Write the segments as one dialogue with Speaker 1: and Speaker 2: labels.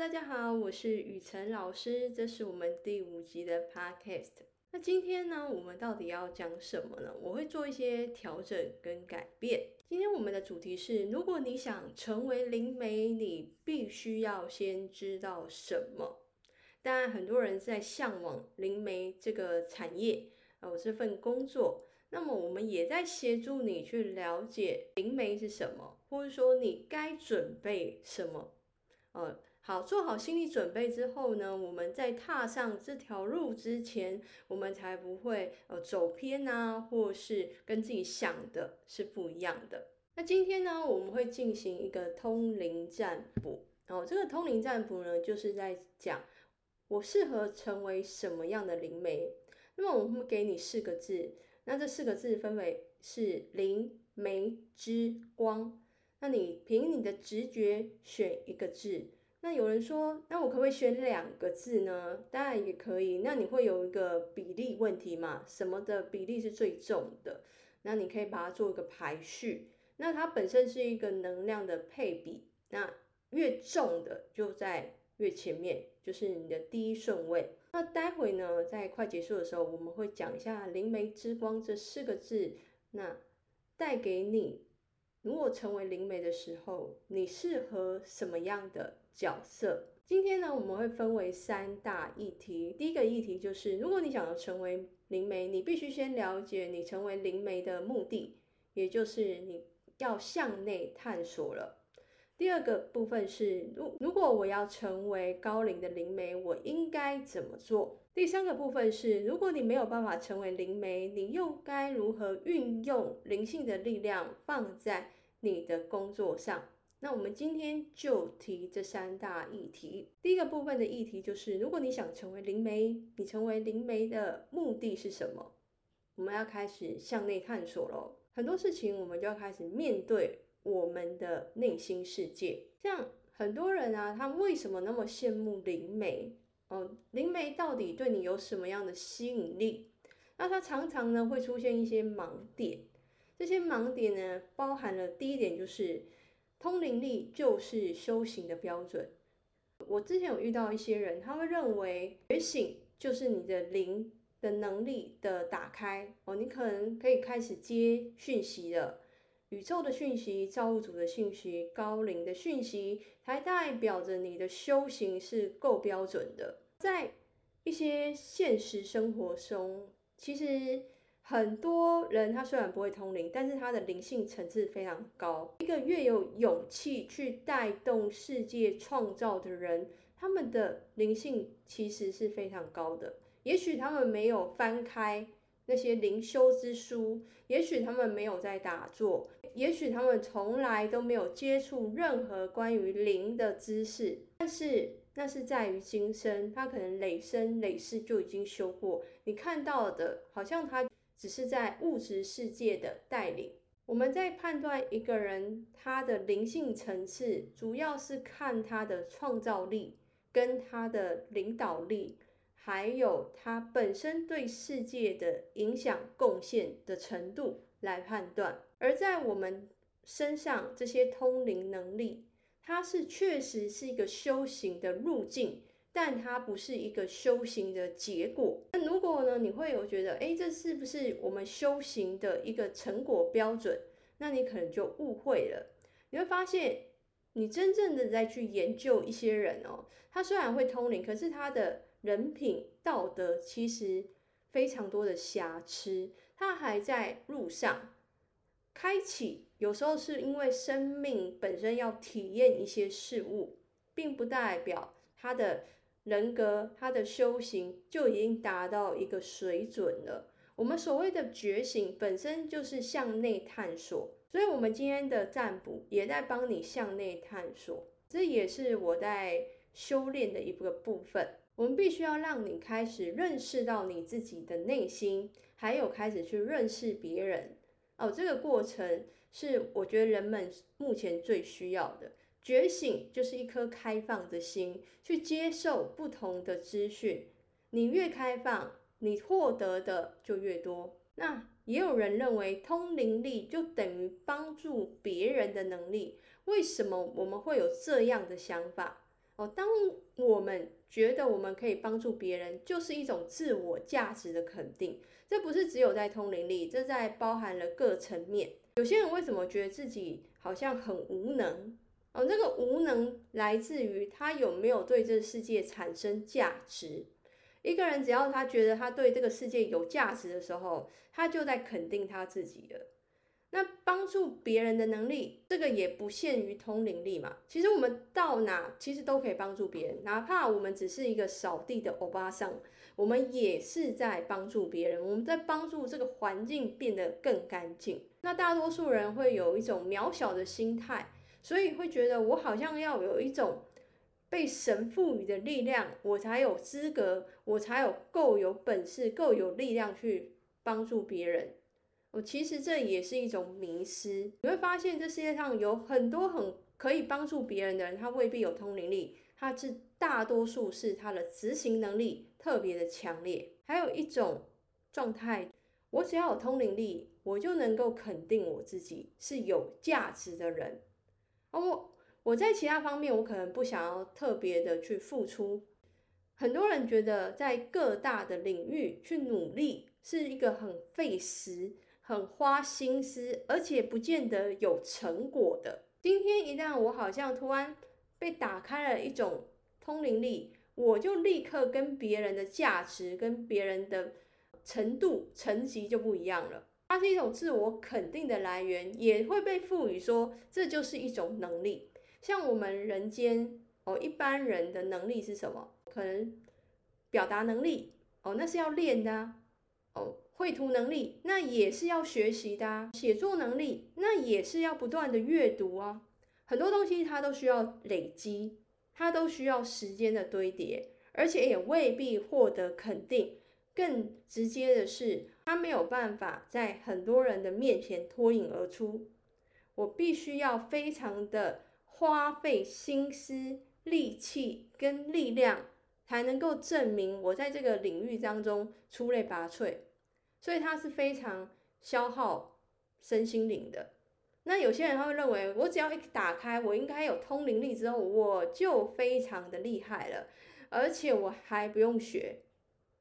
Speaker 1: 大家好，我是雨辰老师，这是我们第五集的 Podcast。那今天呢，我们到底要讲什么呢？我会做一些调整跟改变。今天我们的主题是：如果你想成为灵媒，你必须要先知道什么。当然，很多人在向往灵媒这个产业啊，我这份工作。那么，我们也在协助你去了解灵媒是什么，或者说你该准备什么。呃，好，做好心理准备之后呢，我们在踏上这条路之前，我们才不会呃走偏啊，或是跟自己想的是不一样的。那今天呢，我们会进行一个通灵占卜。哦，这个通灵占卜呢，就是在讲。我适合成为什么样的灵媒？那么我们会给你四个字，那这四个字分为是灵媒之光。那你凭你的直觉选一个字。那有人说，那我可不可以选两个字呢？当然也可以。那你会有一个比例问题嘛？什么的比例是最重的？那你可以把它做一个排序。那它本身是一个能量的配比，那越重的就在。越前面就是你的第一顺位。那待会呢，在快结束的时候，我们会讲一下“灵媒之光”这四个字，那带给你，如果成为灵媒的时候，你适合什么样的角色？今天呢，我们会分为三大议题。第一个议题就是，如果你想要成为灵媒，你必须先了解你成为灵媒的目的，也就是你要向内探索了。第二个部分是，如如果我要成为高龄的灵媒，我应该怎么做？第三个部分是，如果你没有办法成为灵媒，你又该如何运用灵性的力量放在你的工作上？那我们今天就提这三大议题。第一个部分的议题就是，如果你想成为灵媒，你成为灵媒的目的是什么？我们要开始向内探索喽。很多事情，我们就要开始面对。我们的内心世界，像很多人啊，他为什么那么羡慕灵媒？哦，灵媒到底对你有什么样的吸引力？那他常常呢会出现一些盲点，这些盲点呢包含了第一点就是通灵力就是修行的标准。我之前有遇到一些人，他会认为觉醒就是你的灵的能力的打开哦，你可能可以开始接讯息了。宇宙的讯息、造物主的讯息、高龄的讯息，才代表着你的修行是够标准的。在一些现实生活中，其实很多人他虽然不会通灵，但是他的灵性层次非常高。一个越有勇气去带动世界创造的人，他们的灵性其实是非常高的。也许他们没有翻开。那些灵修之书，也许他们没有在打坐，也许他们从来都没有接触任何关于灵的知识，但是那是在于今生，他可能累生累世就已经修过。你看到的，好像他只是在物质世界的带领。我们在判断一个人他的灵性层次，主要是看他的创造力跟他的领导力。还有他本身对世界的影响贡献的程度来判断，而在我们身上这些通灵能力，它是确实是一个修行的路径，但它不是一个修行的结果。那如果呢，你会有觉得，哎，这是不是我们修行的一个成果标准？那你可能就误会了。你会发现，你真正的在去研究一些人哦，他虽然会通灵，可是他的人品道德其实非常多的瑕疵，他还在路上开启。有时候是因为生命本身要体验一些事物，并不代表他的人格、他的修行就已经达到一个水准了。我们所谓的觉醒本身就是向内探索，所以我们今天的占卜也在帮你向内探索，这也是我在修炼的一个部分。我们必须要让你开始认识到你自己的内心，还有开始去认识别人哦。这个过程是我觉得人们目前最需要的觉醒，就是一颗开放的心，去接受不同的资讯。你越开放，你获得的就越多。那也有人认为通灵力就等于帮助别人的能力，为什么我们会有这样的想法？哦，当我们觉得我们可以帮助别人，就是一种自我价值的肯定。这不是只有在通灵力，这在包含了各层面。有些人为什么觉得自己好像很无能？哦，这个无能来自于他有没有对这个世界产生价值。一个人只要他觉得他对这个世界有价值的时候，他就在肯定他自己了。那帮助别人的能力，这个也不限于通灵力嘛。其实我们到哪其实都可以帮助别人，哪怕我们只是一个扫地的欧巴桑，我们也是在帮助别人。我们在帮助这个环境变得更干净。那大多数人会有一种渺小的心态，所以会觉得我好像要有一种被神赋予的力量，我才有资格，我才有够有本事、够有力量去帮助别人。我，其实这也是一种迷失。你会发现，这世界上有很多很可以帮助别人的人，他未必有通灵力，他是大多数是他的执行能力特别的强烈。还有一种状态，我只要有通灵力，我就能够肯定我自己是有价值的人。哦我我在其他方面，我可能不想要特别的去付出。很多人觉得在各大的领域去努力是一个很费时。很花心思，而且不见得有成果的。今天一旦我好像突然被打开了一种通灵力，我就立刻跟别人的价值、跟别人的程度、层级就不一样了。它是一种自我肯定的来源，也会被赋予说这就是一种能力。像我们人间哦，一般人的能力是什么？可能表达能力哦，那是要练的哦。绘图能力那也是要学习的，写作能力那也是要不断的阅读啊，很多东西它都需要累积，它都需要时间的堆叠，而且也未必获得肯定。更直接的是，他没有办法在很多人的面前脱颖而出。我必须要非常的花费心思、力气跟力量，才能够证明我在这个领域当中出类拔萃。所以它是非常消耗身心灵的。那有些人他会认为，我只要一打开，我应该有通灵力之后，我就非常的厉害了，而且我还不用学。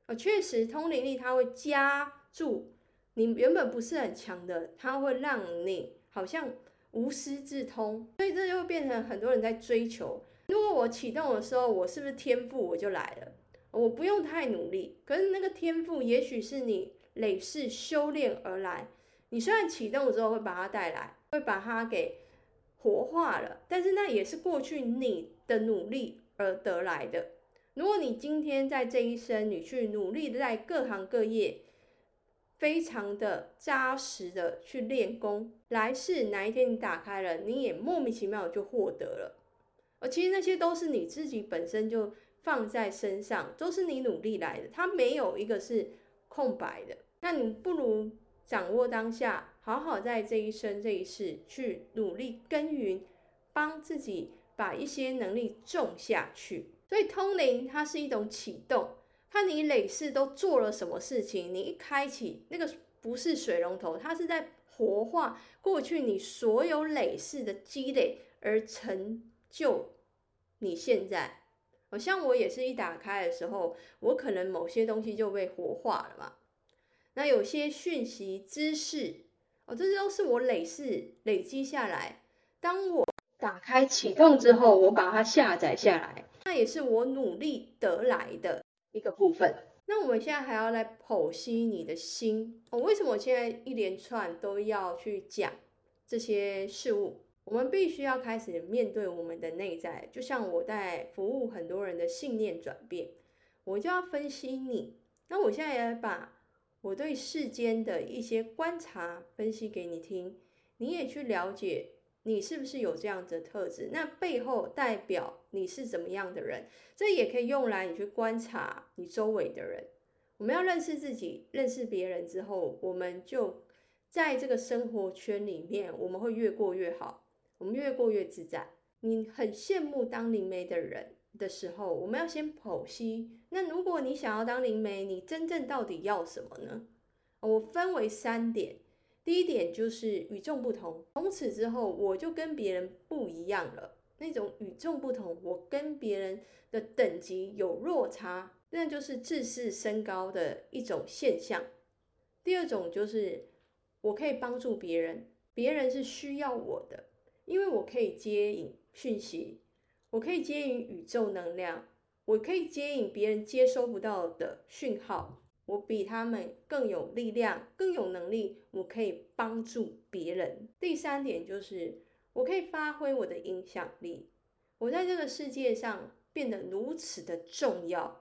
Speaker 1: 呃，确实，通灵力它会加注你原本不是很强的，它会让你好像无师自通。所以这就会变成很多人在追求。如果我启动的时候，我是不是天赋我就来了？我不用太努力，可是那个天赋也许是你。累世修炼而来，你虽然启动之后会把它带来，会把它给活化了，但是那也是过去你的努力而得来的。如果你今天在这一生，你去努力的在各行各业，非常的扎实的去练功，来世哪一天你打开了，你也莫名其妙就获得了。而其实那些都是你自己本身就放在身上，都是你努力来的，它没有一个是。空白的，那你不如掌握当下，好好在这一生这一世去努力耕耘，帮自己把一些能力种下去。所以通灵它是一种启动，看你累世都做了什么事情，你一开启那个不是水龙头，它是在活化过去你所有累世的积累而成就你现在。好像我也是一打开的时候，我可能某些东西就被活化了嘛。那有些讯息、知识，哦，这些都是我累世累积下来。当我打开启动之后，我把它下载下来，那也是我努力得来的一个部分。那我们现在还要来剖析你的心。哦，为什么我现在一连串都要去讲这些事物？我们必须要开始面对我们的内在，就像我在服务很多人的信念转变，我就要分析你。那我现在也把我对世间的一些观察分析给你听，你也去了解你是不是有这样的特质，那背后代表你是怎么样的人，这也可以用来你去观察你周围的人。我们要认识自己，认识别人之后，我们就在这个生活圈里面，我们会越过越好。我们越过越自在。你很羡慕当灵媒的人的时候，我们要先剖析。那如果你想要当灵媒，你真正到底要什么呢？我分为三点。第一点就是与众不同，从此之后我就跟别人不一样了。那种与众不同，我跟别人的等级有落差，那就是自视升高的一种现象。第二种就是我可以帮助别人，别人是需要我的，因为我可以接引讯息，我可以接引宇宙能量，我可以接引别人接收不到的讯号。我比他们更有力量，更有能力，我可以帮助别人。第三点就是，我可以发挥我的影响力。我在这个世界上变得如此的重要，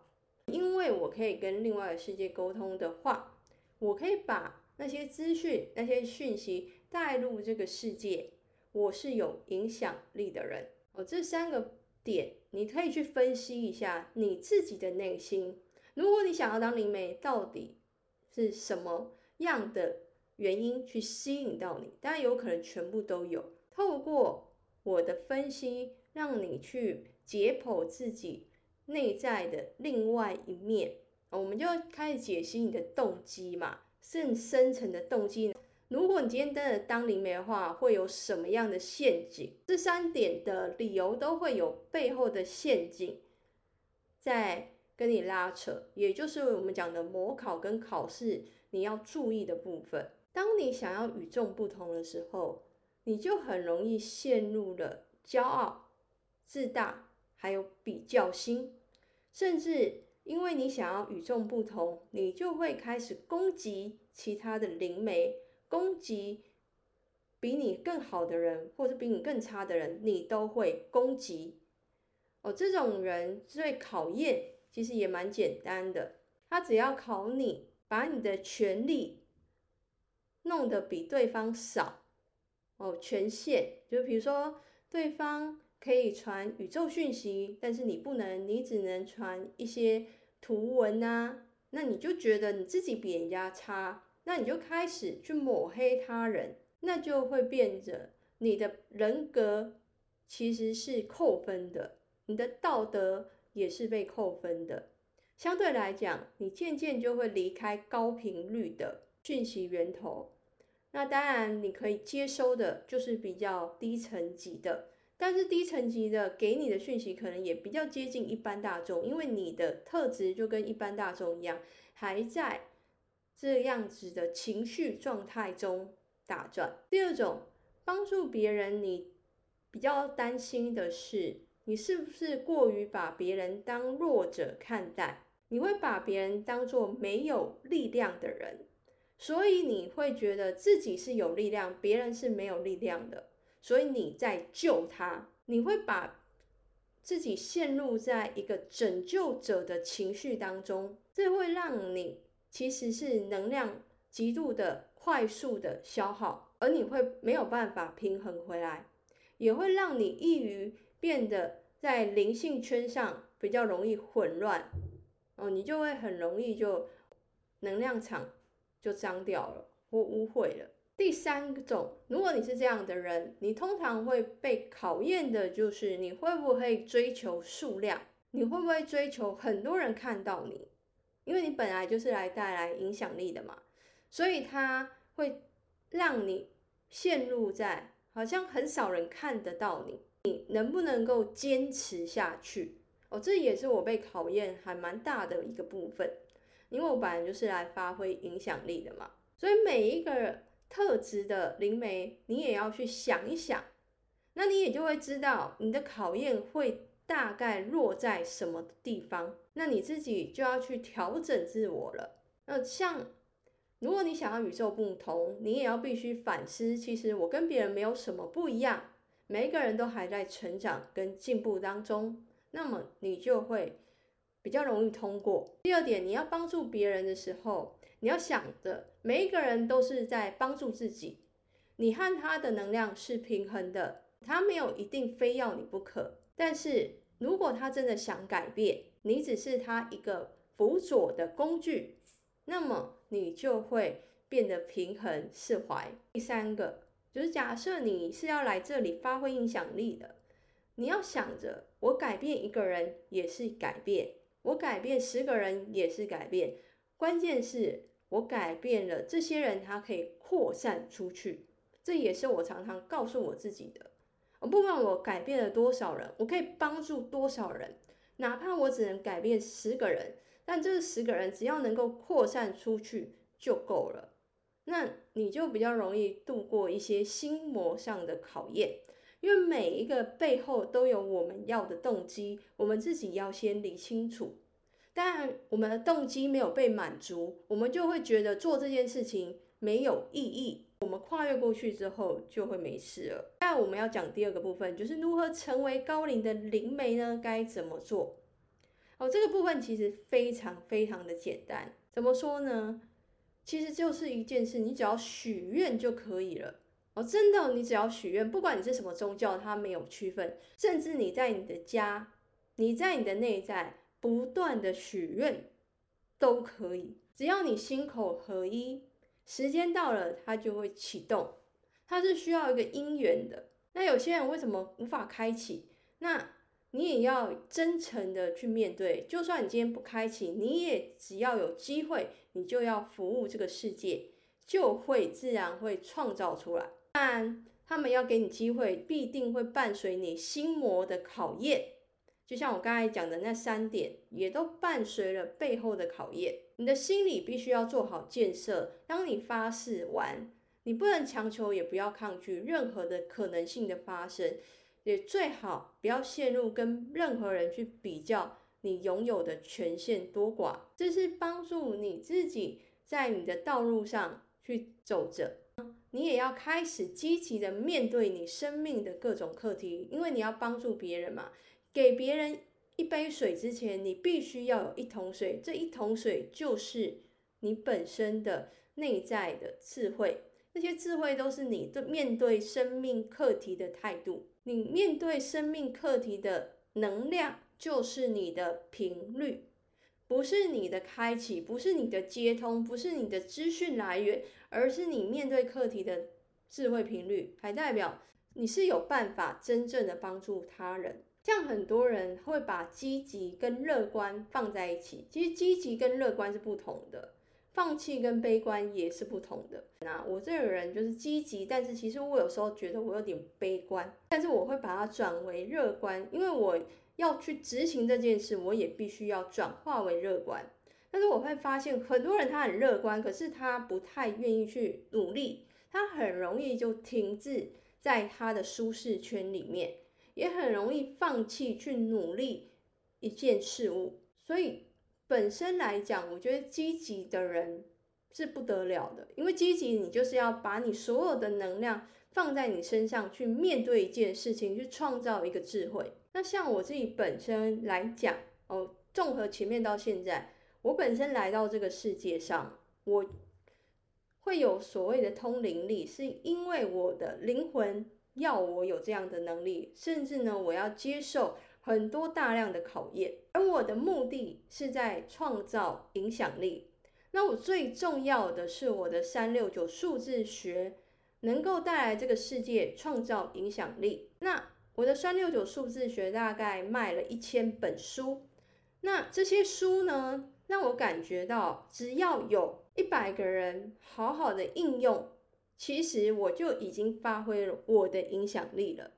Speaker 1: 因为我可以跟另外的世界沟通的话，我可以把那些资讯、那些讯息带入这个世界。我是有影响力的人。哦，这三个点，你可以去分析一下你自己的内心。如果你想要当灵媒，到底是什么样的原因去吸引到你？当然有可能全部都有。透过我的分析，让你去解剖自己内在的另外一面，我们就开始解析你的动机嘛，更深层的动机。如果你今天真的当灵媒的话，会有什么样的陷阱？这三点的理由都会有背后的陷阱，在。跟你拉扯，也就是我们讲的模考跟考试，你要注意的部分。当你想要与众不同的时候，你就很容易陷入了骄傲、自大，还有比较心，甚至因为你想要与众不同，你就会开始攻击其他的灵媒，攻击比你更好的人，或者比你更差的人，你都会攻击。哦，这种人最考验。其实也蛮简单的，他只要考你把你的权利弄得比对方少哦，权限就比如说对方可以传宇宙讯息，但是你不能，你只能传一些图文啊，那你就觉得你自己比人家差，那你就开始去抹黑他人，那就会变着你的人格其实是扣分的，你的道德。也是被扣分的。相对来讲，你渐渐就会离开高频率的讯息源头。那当然，你可以接收的就是比较低层级的，但是低层级的给你的讯息可能也比较接近一般大众，因为你的特质就跟一般大众一样，还在这样子的情绪状态中打转。第二种，帮助别人，你比较担心的是。你是不是过于把别人当弱者看待？你会把别人当做没有力量的人，所以你会觉得自己是有力量，别人是没有力量的，所以你在救他。你会把自己陷入在一个拯救者的情绪当中，这会让你其实是能量极度的快速的消耗，而你会没有办法平衡回来，也会让你易于。变得在灵性圈上比较容易混乱哦，你就会很容易就能量场就脏掉了或污秽了。第三种，如果你是这样的人，你通常会被考验的就是你会不会追求数量，你会不会追求很多人看到你，因为你本来就是来带来影响力的嘛，所以它会让你陷入在好像很少人看得到你。你能不能够坚持下去？哦，这也是我被考验还蛮大的一个部分，因为我本来就是来发挥影响力的嘛。所以每一个特质的灵媒，你也要去想一想，那你也就会知道你的考验会大概落在什么地方，那你自己就要去调整自我了。那像如果你想要与众不同，你也要必须反思，其实我跟别人没有什么不一样。每一个人都还在成长跟进步当中，那么你就会比较容易通过。第二点，你要帮助别人的时候，你要想着每一个人都是在帮助自己，你和他的能量是平衡的，他没有一定非要你不可。但是如果他真的想改变，你只是他一个辅佐的工具，那么你就会变得平衡释怀。第三个。就是假设你是要来这里发挥影响力的，你要想着我改变一个人也是改变，我改变十个人也是改变，关键是我改变了这些人，他可以扩散出去，这也是我常常告诉我自己的。我不管我改变了多少人，我可以帮助多少人，哪怕我只能改变十个人，但这十个人只要能够扩散出去就够了。那你就比较容易度过一些心魔上的考验，因为每一个背后都有我们要的动机，我们自己要先理清楚。但我们的动机没有被满足，我们就会觉得做这件事情没有意义。我们跨越过去之后就会没事了。但我们要讲第二个部分，就是如何成为高龄的灵媒呢？该怎么做？哦，这个部分其实非常非常的简单。怎么说呢？其实就是一件事，你只要许愿就可以了。哦，真的，你只要许愿，不管你是什么宗教，它没有区分。甚至你在你的家，你在你的内在不断的许愿都可以，只要你心口合一。时间到了，它就会启动。它是需要一个因缘的。那有些人为什么无法开启？那你也要真诚的去面对。就算你今天不开启，你也只要有机会，你就要服务这个世界，就会自然会创造出来。但他们要给你机会，必定会伴随你心魔的考验。就像我刚才讲的那三点，也都伴随了背后的考验。你的心理必须要做好建设。当你发誓完，你不能强求，也不要抗拒任何的可能性的发生，也最好不要陷入跟任何人去比较你拥有的权限多寡。这是帮助你自己在你的道路上去走着。你也要开始积极的面对你生命的各种课题，因为你要帮助别人嘛。给别人一杯水之前，你必须要有一桶水。这一桶水就是你本身的内在的智慧，那些智慧都是你对面对生命课题的态度。你面对生命课题的能量，就是你的频率，不是你的开启，不是你的接通，不是你的资讯来源，而是你面对课题的智慧频率，还代表你是有办法真正的帮助他人。像很多人会把积极跟乐观放在一起，其实积极跟乐观是不同的，放弃跟悲观也是不同的。那我这个人就是积极，但是其实我有时候觉得我有点悲观，但是我会把它转为乐观，因为我要去执行这件事，我也必须要转化为乐观。但是我会发现很多人他很乐观，可是他不太愿意去努力，他很容易就停滞在他的舒适圈里面。也很容易放弃去努力一件事物，所以本身来讲，我觉得积极的人是不得了的，因为积极你就是要把你所有的能量放在你身上去面对一件事情，去创造一个智慧。那像我自己本身来讲，哦，综合前面到现在，我本身来到这个世界上，我会有所谓的通灵力，是因为我的灵魂。要我有这样的能力，甚至呢，我要接受很多大量的考验，而我的目的是在创造影响力。那我最重要的是我的三六九数字学能够带来这个世界创造影响力。那我的三六九数字学大概卖了一千本书，那这些书呢，让我感觉到只要有一百个人好好的应用。其实我就已经发挥了我的影响力了。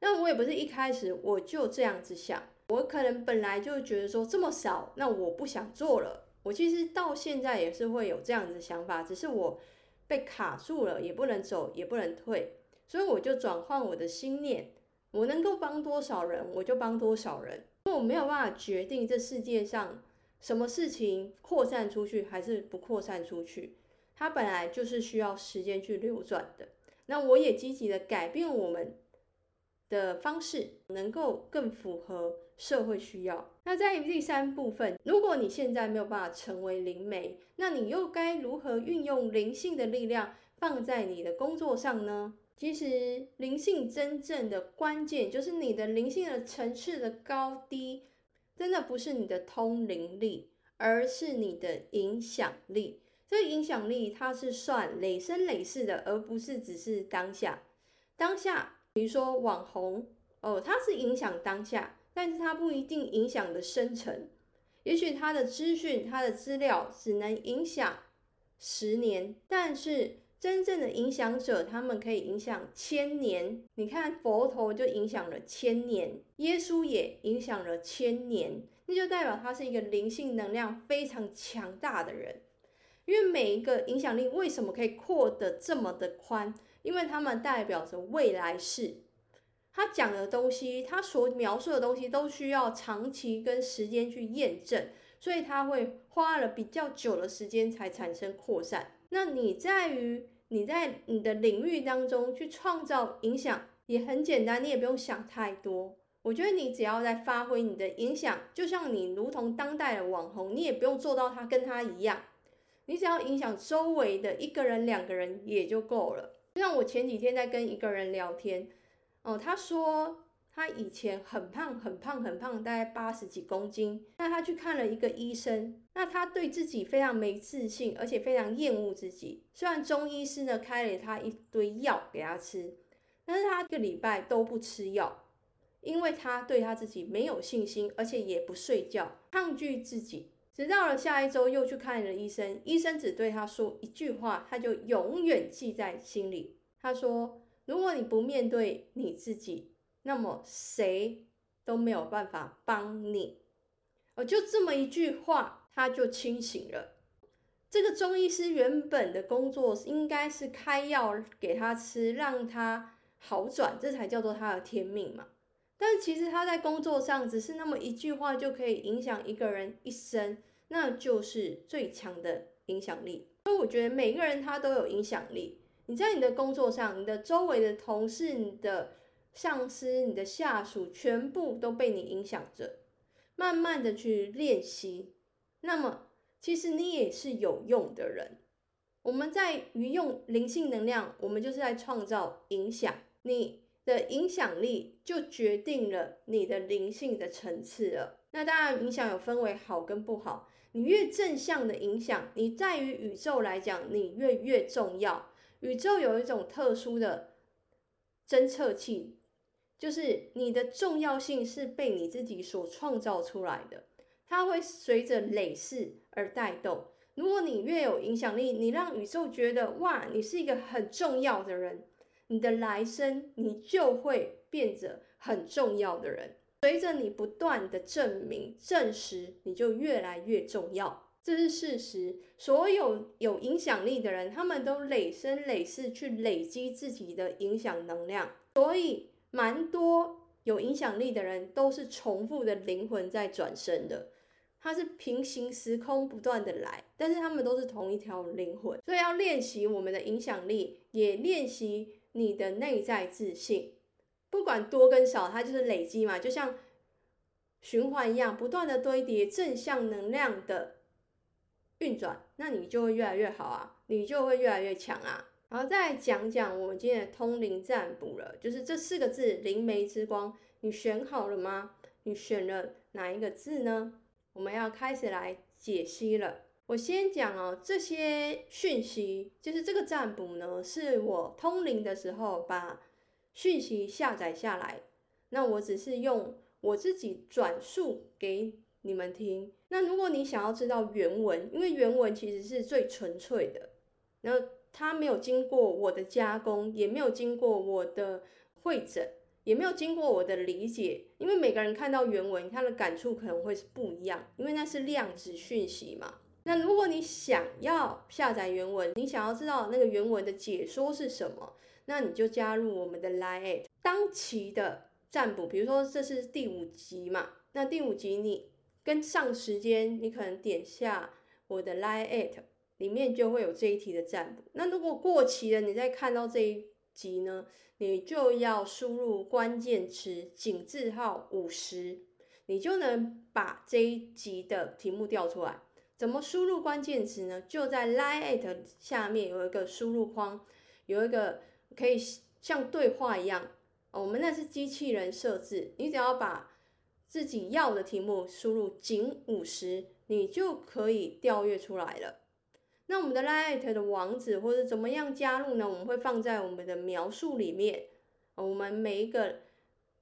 Speaker 1: 那我也不是一开始我就这样子想，我可能本来就觉得说这么少，那我不想做了。我其实到现在也是会有这样子想法，只是我被卡住了，也不能走，也不能退，所以我就转换我的心念，我能够帮多少人，我就帮多少人。因为我没有办法决定这世界上什么事情扩散出去还是不扩散出去。它本来就是需要时间去流转的，那我也积极的改变我们的方式，能够更符合社会需要。那在第三部分，如果你现在没有办法成为灵媒，那你又该如何运用灵性的力量放在你的工作上呢？其实灵性真正的关键就是你的灵性的层次的高低，真的不是你的通灵力，而是你的影响力。这个影响力它是算累生累世的，而不是只是当下。当下，比如说网红哦，它是影响当下，但是它不一定影响的深层。也许它的资讯、它的资料只能影响十年，但是真正的影响者，他们可以影响千年。你看佛陀就影响了千年，耶稣也影响了千年，那就代表他是一个灵性能量非常强大的人。因为每一个影响力为什么可以扩得这么的宽？因为他们代表着未来式。他讲的东西，他所描述的东西，都需要长期跟时间去验证，所以他会花了比较久的时间才产生扩散。那你在于你在你的领域当中去创造影响，也很简单，你也不用想太多。我觉得你只要在发挥你的影响，就像你如同当代的网红，你也不用做到他跟他一样，你只要影响周围的一个人、两个人也就够了。就像我前几天在跟一个人聊天，哦，他说。他以前很胖，很胖，很胖，大概八十几公斤。那他去看了一个医生，那他对自己非常没自信，而且非常厌恶自己。虽然中医师呢开了他一堆药给他吃，但是他一个礼拜都不吃药，因为他对他自己没有信心，而且也不睡觉，抗拒自己。直到了下一周又去看了医生，医生只对他说一句话，他就永远记在心里。他说：“如果你不面对你自己。”那么谁都没有办法帮你，哦，就这么一句话，他就清醒了。这个中医师原本的工作应该是开药给他吃，让他好转，这才叫做他的天命嘛。但其实他在工作上只是那么一句话就可以影响一个人一生，那就是最强的影响力。所以我觉得每个人他都有影响力。你在你的工作上，你的周围的同事，你的。上司、你的下属全部都被你影响着，慢慢的去练习，那么其实你也是有用的人。我们在于用灵性能量，我们就是在创造影响，你的影响力就决定了你的灵性的层次了。那当然，影响有分为好跟不好，你越正向的影响，你在于宇宙来讲，你越越重要。宇宙有一种特殊的侦测器。就是你的重要性是被你自己所创造出来的，它会随着累世而带动。如果你越有影响力，你让宇宙觉得哇，你是一个很重要的人，你的来生你就会变得很重要的人。随着你不断的证明、证实，你就越来越重要，这是事实。所有有影响力的人，他们都累生累世去累积自己的影响能量，所以。蛮多有影响力的人都是重复的灵魂在转生的，他是平行时空不断的来，但是他们都是同一条灵魂，所以要练习我们的影响力，也练习你的内在自信，不管多跟少，它就是累积嘛，就像循环一样，不断的堆叠正向能量的运转，那你就会越来越好啊，你就会越来越强啊。然后再讲讲我们今天的通灵占卜了，就是这四个字“灵媒之光”，你选好了吗？你选了哪一个字呢？我们要开始来解析了。我先讲哦，这些讯息就是这个占卜呢，是我通灵的时候把讯息下载下来，那我只是用我自己转述给你们听。那如果你想要知道原文，因为原文其实是最纯粹的，那。它没有经过我的加工，也没有经过我的会诊，也没有经过我的理解。因为每个人看到原文，他的感触可能会是不一样，因为那是量子讯息嘛。那如果你想要下载原文，你想要知道那个原文的解说是什么，那你就加入我们的 Line 当期的占卜。比如说这是第五集嘛，那第五集你跟上时间，你可能点下我的 Line。里面就会有这一题的占卜。那如果过期了，你再看到这一集呢，你就要输入关键词井字号五十，你就能把这一集的题目调出来。怎么输入关键词呢？就在 Line 下面有一个输入框，有一个可以像对话一样，我们那是机器人设置，你只要把自己要的题目输入仅五十，你就可以调阅出来了。那我们的 Light 的网址或者怎么样加入呢？我们会放在我们的描述里面，我们每一个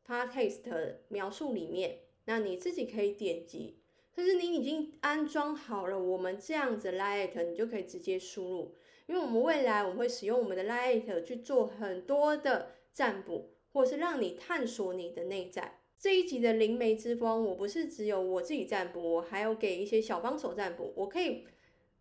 Speaker 1: Podcast 描述里面，那你自己可以点击。可是你已经安装好了我们这样子 Light，你就可以直接输入。因为我们未来我们会使用我们的 Light 去做很多的占卜，或是让你探索你的内在。这一集的灵媒之光，我不是只有我自己占卜，我还有给一些小帮手占卜，我可以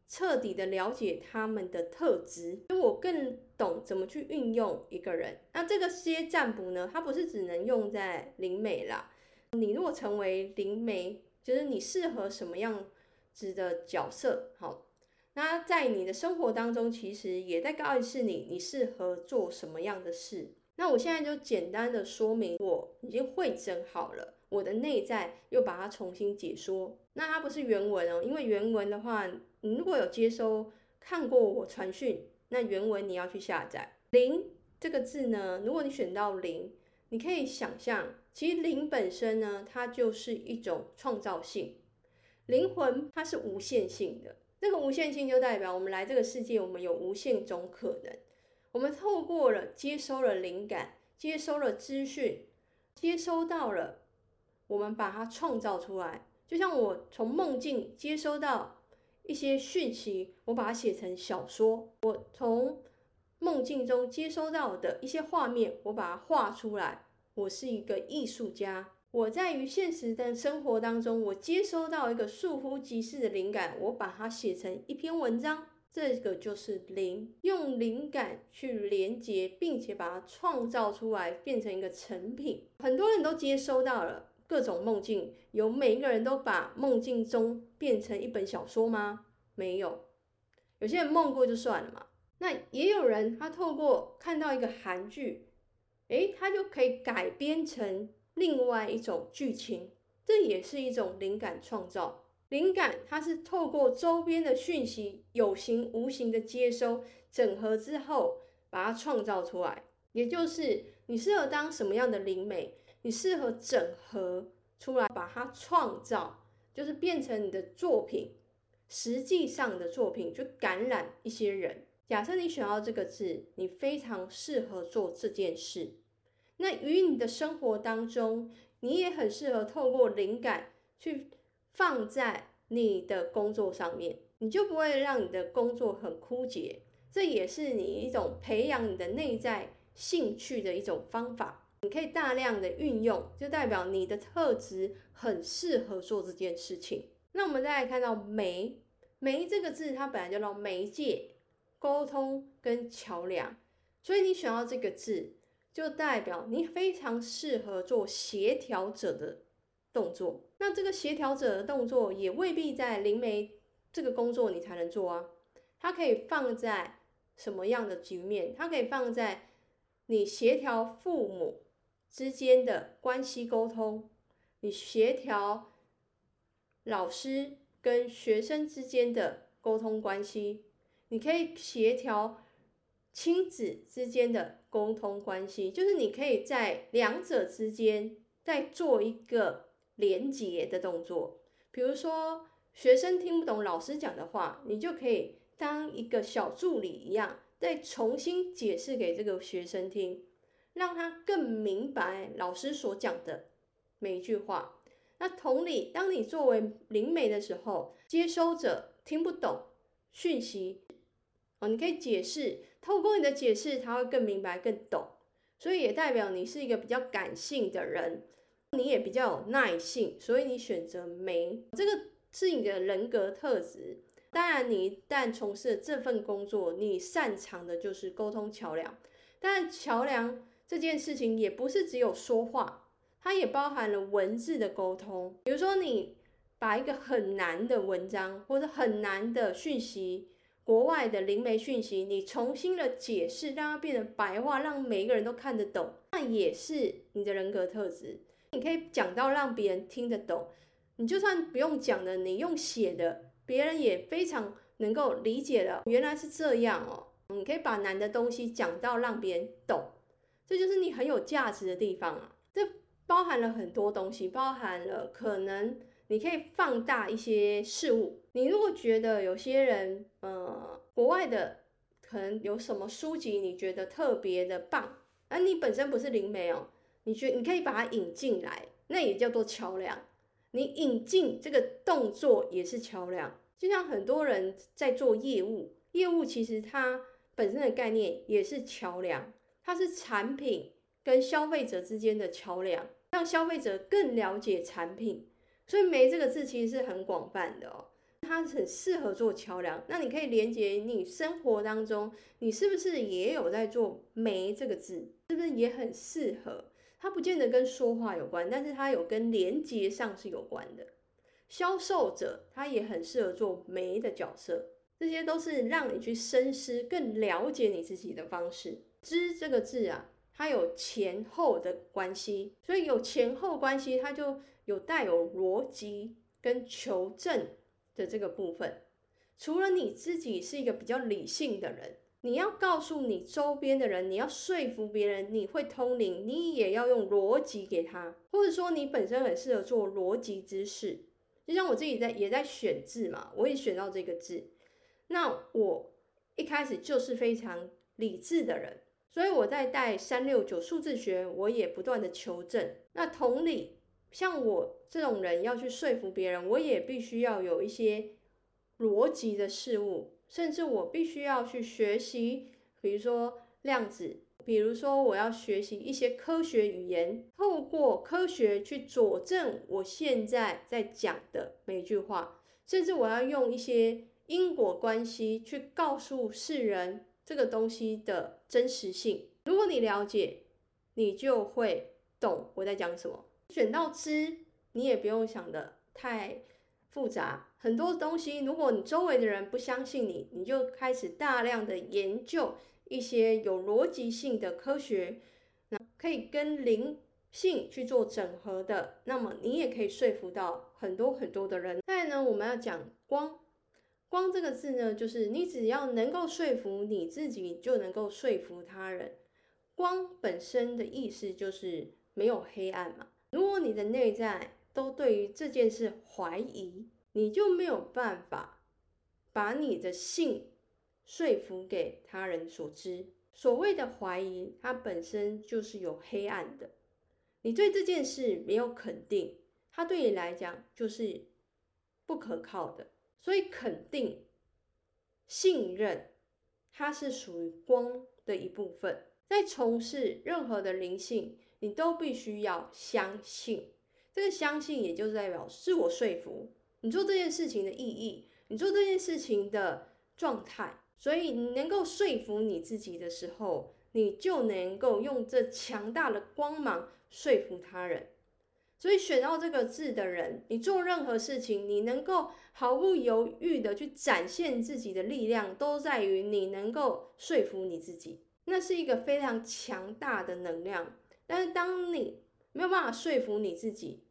Speaker 1: 彻底的了解他们的特质，因为我更懂怎么去运用一个人。那这个些占卜呢，它不是只能用在灵媒啦。你如果成为灵媒，就是你适合什么样子的角色？好，那在你的生活当中，其实也在告诉你，你适合做什么样的事。那我现在就简单的说明，我已经会整好了，我的内在又把它重新解说。那它不是原文哦，因为原文的话，你如果有接收看过我传讯，那原文你要去下载。零这个字呢，如果你选到零，你可以想象。其实灵本身呢，它就是一种创造性，灵魂它是无限性的。这个无限性就代表我们来这个世界，我们有无限种可能。我们透过了接收了灵感，接收了资讯，接收到了，我们把它创造出来。就像我从梦境接收到一些讯息，我把它写成小说。我从梦境中接收到的一些画面，我把它画出来。我是一个艺术家，我在于现实的生活当中，我接收到一个倏忽即逝的灵感，我把它写成一篇文章，这个就是灵，用灵感去连接，并且把它创造出来，变成一个成品。很多人都接收到了各种梦境，有每一个人都把梦境中变成一本小说吗？没有，有些人梦过就算了嘛。那也有人他透过看到一个韩剧。诶，他就可以改编成另外一种剧情，这也是一种灵感创造。灵感它是透过周边的讯息，有形无形的接收、整合之后，把它创造出来。也就是你适合当什么样的灵媒，你适合整合出来，把它创造，就是变成你的作品。实际上的作品就感染一些人。假设你选到这个字，你非常适合做这件事。那于你的生活当中，你也很适合透过灵感去放在你的工作上面，你就不会让你的工作很枯竭。这也是你一种培养你的内在兴趣的一种方法。你可以大量的运用，就代表你的特质很适合做这件事情。那我们再来看到媒，媒这个字，它本来就叫媒介。沟通跟桥梁，所以你选到这个字，就代表你非常适合做协调者的动作。那这个协调者的动作也未必在灵媒这个工作你才能做啊，它可以放在什么样的局面？它可以放在你协调父母之间的关系沟通，你协调老师跟学生之间的沟通关系。你可以协调亲子之间的沟通关系，就是你可以在两者之间再做一个连接的动作。比如说，学生听不懂老师讲的话，你就可以当一个小助理一样，再重新解释给这个学生听，让他更明白老师所讲的每一句话。那同理，当你作为灵媒的时候，接收者听不懂讯息。你可以解释，透过你的解释，他会更明白、更懂，所以也代表你是一个比较感性的人，你也比较有耐性，所以你选择没，这个是你的人格特质。当然，你一旦从事这份工作，你擅长的就是沟通桥梁。但桥梁这件事情也不是只有说话，它也包含了文字的沟通。比如说，你把一个很难的文章或者很难的讯息。国外的灵媒讯息，你重新的解释，让它变得白话，让每一个人都看得懂，那也是你的人格特质。你可以讲到让别人听得懂，你就算不用讲的，你用写的，别人也非常能够理解了。原来是这样哦，你可以把难的东西讲到让别人懂，这就是你很有价值的地方啊。这包含了很多东西，包含了可能。你可以放大一些事物。你如果觉得有些人，呃，国外的可能有什么书籍，你觉得特别的棒，而你本身不是灵媒哦，你觉你可以把它引进来，那也叫做桥梁。你引进这个动作也是桥梁，就像很多人在做业务，业务其实它本身的概念也是桥梁，它是产品跟消费者之间的桥梁，让消费者更了解产品。所以“媒”这个字其实是很广泛的哦，它很适合做桥梁。那你可以连接你生活当中，你是不是也有在做“媒”这个字？是不是也很适合？它不见得跟说话有关，但是它有跟连接上是有关的。销售者他也很适合做“媒”的角色。这些都是让你去深思、更了解你自己的方式。知这个字啊，它有前后的关系，所以有前后关系，它就有带有逻辑跟求证的这个部分。除了你自己是一个比较理性的人，你要告诉你周边的人，你要说服别人，你会通灵，你也要用逻辑给他，或者说你本身很适合做逻辑知识。就像我自己在也在选字嘛，我也选到这个字。那我一开始就是非常理智的人，所以我在带三六九数字学，我也不断的求证。那同理，像我这种人要去说服别人，我也必须要有一些逻辑的事物，甚至我必须要去学习，比如说量子，比如说我要学习一些科学语言，透过科学去佐证我现在在讲的每句话，甚至我要用一些。因果关系去告诉世人这个东西的真实性。如果你了解，你就会懂我在讲什么。选到知，你也不用想的太复杂。很多东西，如果你周围的人不相信你，你就开始大量的研究一些有逻辑性的科学，那可以跟灵性去做整合的。那么你也可以说服到很多很多的人。再呢，我们要讲光。光这个字呢，就是你只要能够说服你自己，就能够说服他人。光本身的意思就是没有黑暗嘛。如果你的内在都对于这件事怀疑，你就没有办法把你的性说服给他人所知。所谓的怀疑，它本身就是有黑暗的。你对这件事没有肯定，它对你来讲就是不可靠的。所以肯定、信任，它是属于光的一部分。在从事任何的灵性，你都必须要相信。这个相信，也就是代表自我说服。你做这件事情的意义，你做这件事情的状态。所以，你能够说服你自己的时候，你就能够用这强大的光芒说服他人。所以选到这个字的人，你做任何事情，你能够毫不犹豫的去展现自己的力量，都在于你能够说服你自己。那是一个非常强大的能量。但是当你没有办法说服你自己，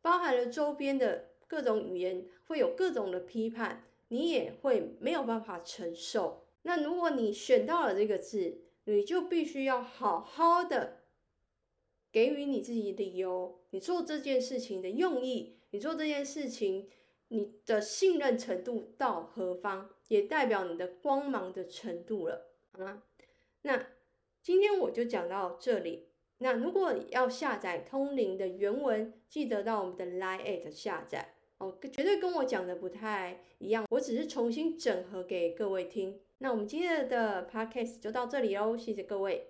Speaker 1: 包含了周边的各种语言，会有各种的批判，你也会没有办法承受。那如果你选到了这个字，你就必须要好好的。给予你自己理由，你做这件事情的用意，你做这件事情你的信任程度到何方，也代表你的光芒的程度了，好吗？那今天我就讲到这里。那如果要下载通灵的原文，记得到我们的 Line 下载哦，绝对跟我讲的不太一样，我只是重新整合给各位听。那我们今天的 Podcast 就到这里哦，谢谢各位。